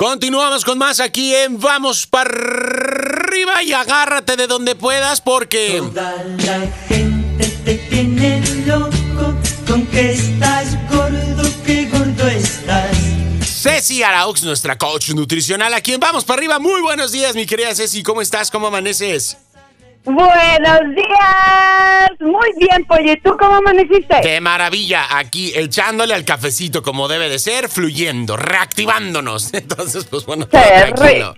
Continuamos con más aquí en Vamos para arriba y agárrate de donde puedas porque... Toda la gente te tiene loco con que estás gordo, que gordo estás. Ceci Araux, nuestra coach nutricional, a quien vamos para arriba. Muy buenos días, mi querida Ceci. ¿Cómo estás? ¿Cómo amaneces? Buenos días. Muy bien, Pollo. ¿Y tú cómo amaneciste? ¡Qué maravilla! Aquí echándole al cafecito como debe de ser, fluyendo, reactivándonos. Entonces, pues bueno, todo tranquilo.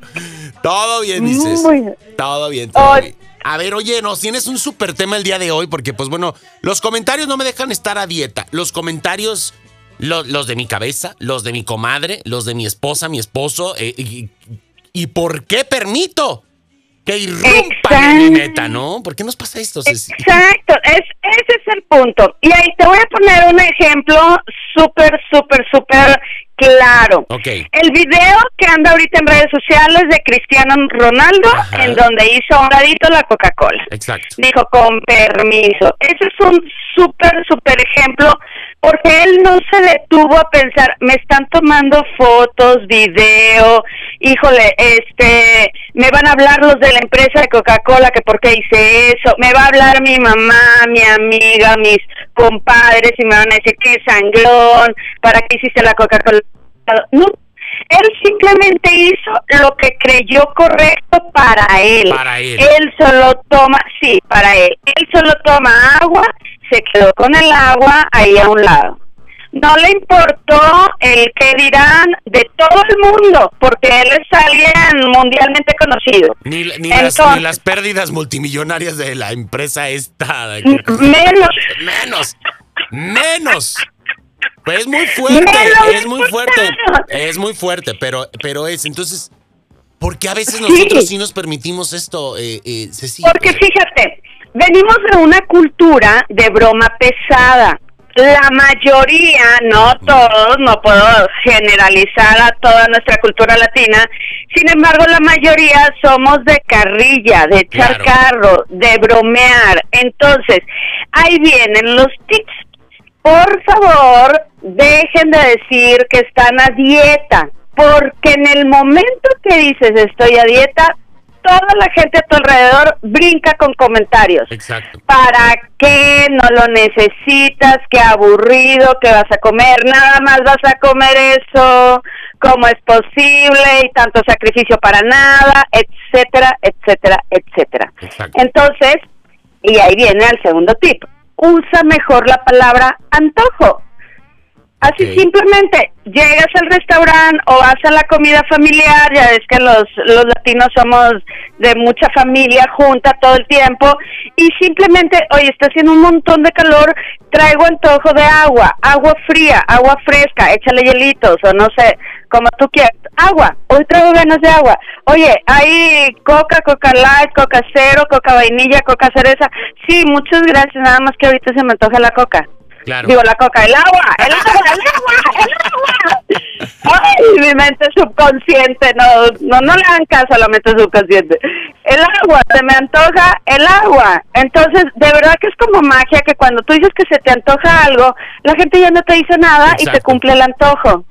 Todo bien, dices. Muy. Todo bien, todo bien. A ver, oye, nos tienes un súper tema el día de hoy porque, pues bueno, los comentarios no me dejan estar a dieta. Los comentarios, lo- los de mi cabeza, los de mi comadre, los de mi esposa, mi esposo. eh, y, y por qué permito que irrumpan en mi meta, no? ¿Por qué nos pasa esto, Ceci? Exacto, es, ese es el punto. Y ahí te voy a poner un ejemplo súper, súper, súper claro. Ok. El video que anda ahorita en redes sociales de Cristiano Ronaldo, Ajá. en donde hizo un ladito la Coca-Cola. Exacto. Dijo, con permiso. Ese es un súper, súper ejemplo, porque él no se detuvo a pensar, me están tomando fotos, video, híjole, este, me van a hablar los de la empresa de Coca-Cola, que por qué hice eso, me va a hablar mi mamá, mi amiga, mis compadres, y me van a decir, qué sangrón, ¿para qué hiciste la Coca-Cola? No, él simplemente hizo lo que creyó correcto para él. Para él. Él solo toma, sí, para él. Él solo toma agua, se quedó con el agua ahí a un lado. No le importó el que dirán de todo el mundo, porque él es alguien mundialmente conocido. Ni, ni las, Entonces- ni las pérdidas multimillonarias de la empresa esta. Menos. Menos. Menos. Pues es muy fuerte, Menos es muy fuerte. Es muy fuerte, pero, pero es. Entonces, ¿por qué a veces Sí. nosotros sí nos permitimos esto, eh, eh, Ceci? Porque fíjate, venimos de una cultura de broma pesada. La mayoría, no todos, no puedo generalizar a toda nuestra cultura latina, sin embargo la mayoría somos de carrilla, de echar Claro. carro, de bromear. Entonces, ahí vienen los tips. Por favor, dejen de decir que están a dieta, porque en el momento que dices estoy a dieta, toda la gente a tu alrededor brinca con comentarios. Exacto. ¿Para qué? No lo necesitas, qué aburrido, qué vas a comer, nada más vas a comer eso, cómo es posible y tanto sacrificio para nada, etcétera, etcétera, etcétera. Exacto. Entonces, y ahí viene el segundo tip, usa mejor la palabra antojo. Así simplemente llegas al restaurante o vas a la comida familiar, ya ves que los, los latinos somos de mucha familia junta todo el tiempo y simplemente, oye, está haciendo un montón de calor, traigo antojo de agua, agua fría, agua fresca, échale hielitos o no sé, como tú quieras, agua, hoy traigo ganas de agua, oye, hay coca, coca light, coca cero, coca vainilla, coca cereza, sí, muchas gracias, nada más que ahorita se me antoja la coca. Claro. Digo, la coca, el agua, el agua, el agua, el agua. Ay, mi mente subconsciente, no, no, no le hagan caso a la mente subconsciente. El agua, se me antoja el agua. Entonces, de verdad que es como magia que cuando tú dices que se te antoja algo, la gente ya no te dice nada y te cumple el antojo.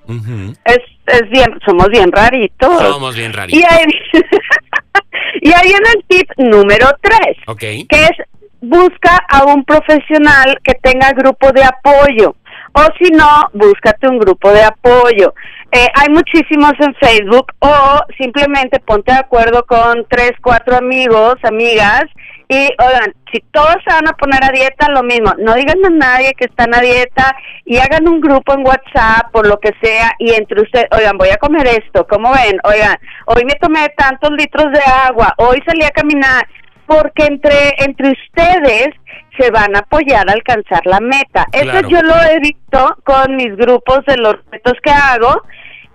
Es, es bien, somos bien raritos. Somos bien Y raritos. ahí, y ahí viene el tip número tres Ok. que es busca a un profesional que tenga grupo de apoyo o si no, búscate un grupo de apoyo. Eh, hay muchísimos en Facebook o simplemente ponte de acuerdo con tres, cuatro amigos, amigas y oigan, si todos se van a poner a dieta, lo mismo, no digan a nadie que están a dieta y hagan un grupo en WhatsApp por lo que sea y entre ustedes, oigan, voy a comer esto, ¿cómo ven? Oigan, hoy me tomé tantos litros de agua, hoy salí a caminar, porque entre entre ustedes se van a apoyar a alcanzar la meta. Claro. Eso yo lo he visto con mis grupos de los retos que hago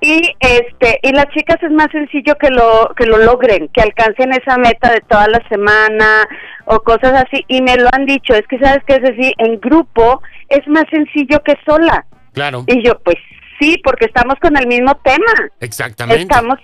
y este y las chicas es más sencillo que lo que lo logren, que alcancen esa meta de toda la semana o cosas así y me lo han dicho, es que sabes que es decir, en grupo es más sencillo que sola. Claro. Y yo pues sí, porque estamos con el mismo tema. Exactamente. Estamos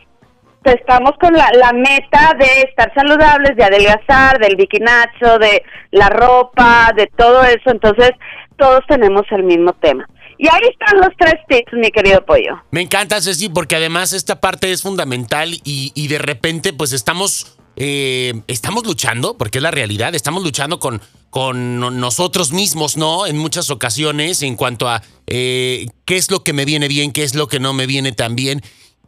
estamos con la, la meta de estar saludables, de adelgazar, del bikinacho, de la ropa, de todo eso. Entonces, todos tenemos el mismo tema. Y ahí están los tres tips, mi querido pollo. Me encanta, Ceci, porque además esta parte es fundamental y, y de repente pues estamos, eh, estamos luchando, porque es la realidad, estamos luchando con, con nosotros mismos, ¿no? En muchas ocasiones en cuanto a eh, qué es lo que me viene bien, qué es lo que no me viene tan bien.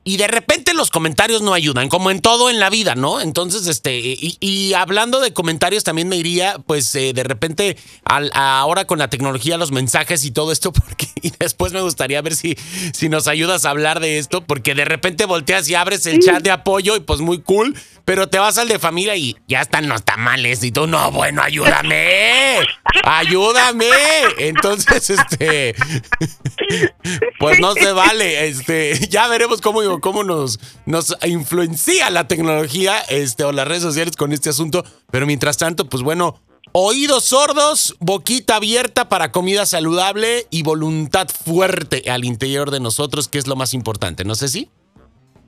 Y de repente los comentarios no ayudan, como en todo en la vida, ¿no? Entonces, este, y, y hablando de comentarios, también me iría, pues, eh, de repente, al, ahora con la tecnología, los mensajes y todo esto, porque y después me gustaría ver si, si nos ayudas a hablar de esto, porque de repente volteas y abres el chat de apoyo y pues muy cool, pero te vas al de familia y ya están los tamales y tú, no, bueno, ayúdame, ayúdame. Entonces, este, pues no se vale, este, ya veremos cómo, cómo nos, nos influencia la tecnología, este, o las redes sociales con este asunto, pero mientras tanto, pues bueno, Oídos sordos, boquita abierta para comida saludable y voluntad fuerte al interior de nosotros, que es lo más importante, ¿no sé si?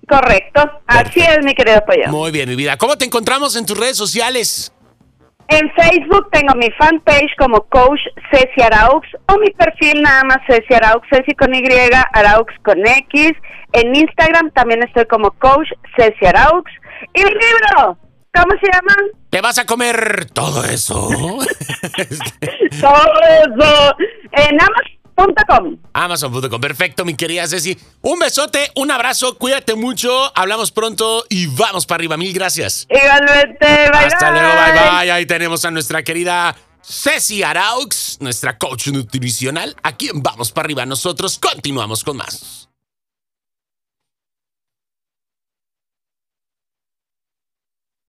Correcto, así es, mi querido pollo. Muy bien, mi vida. ¿Cómo te encontramos en tus redes sociales? En Facebook tengo mi fanpage como Coach Ceci Araux o mi perfil nada más Ceci Araux, Ceci con Y, Araux con X. En Instagram también estoy como Coach Ceci Araux. Y mi libro, ¿cómo se llama? Te vas a comer todo eso. Todo eso en Amazon.com. Amazon.com. Perfecto, mi querida Ceci. Un besote, un abrazo, cuídate mucho. Hablamos pronto y vamos para arriba. Mil gracias. Igualmente, bye Hasta bye. luego, bye bye. Ahí tenemos a nuestra querida Ceci Araux, nuestra coach nutricional. Aquí Vamos para arriba. Nosotros continuamos con más.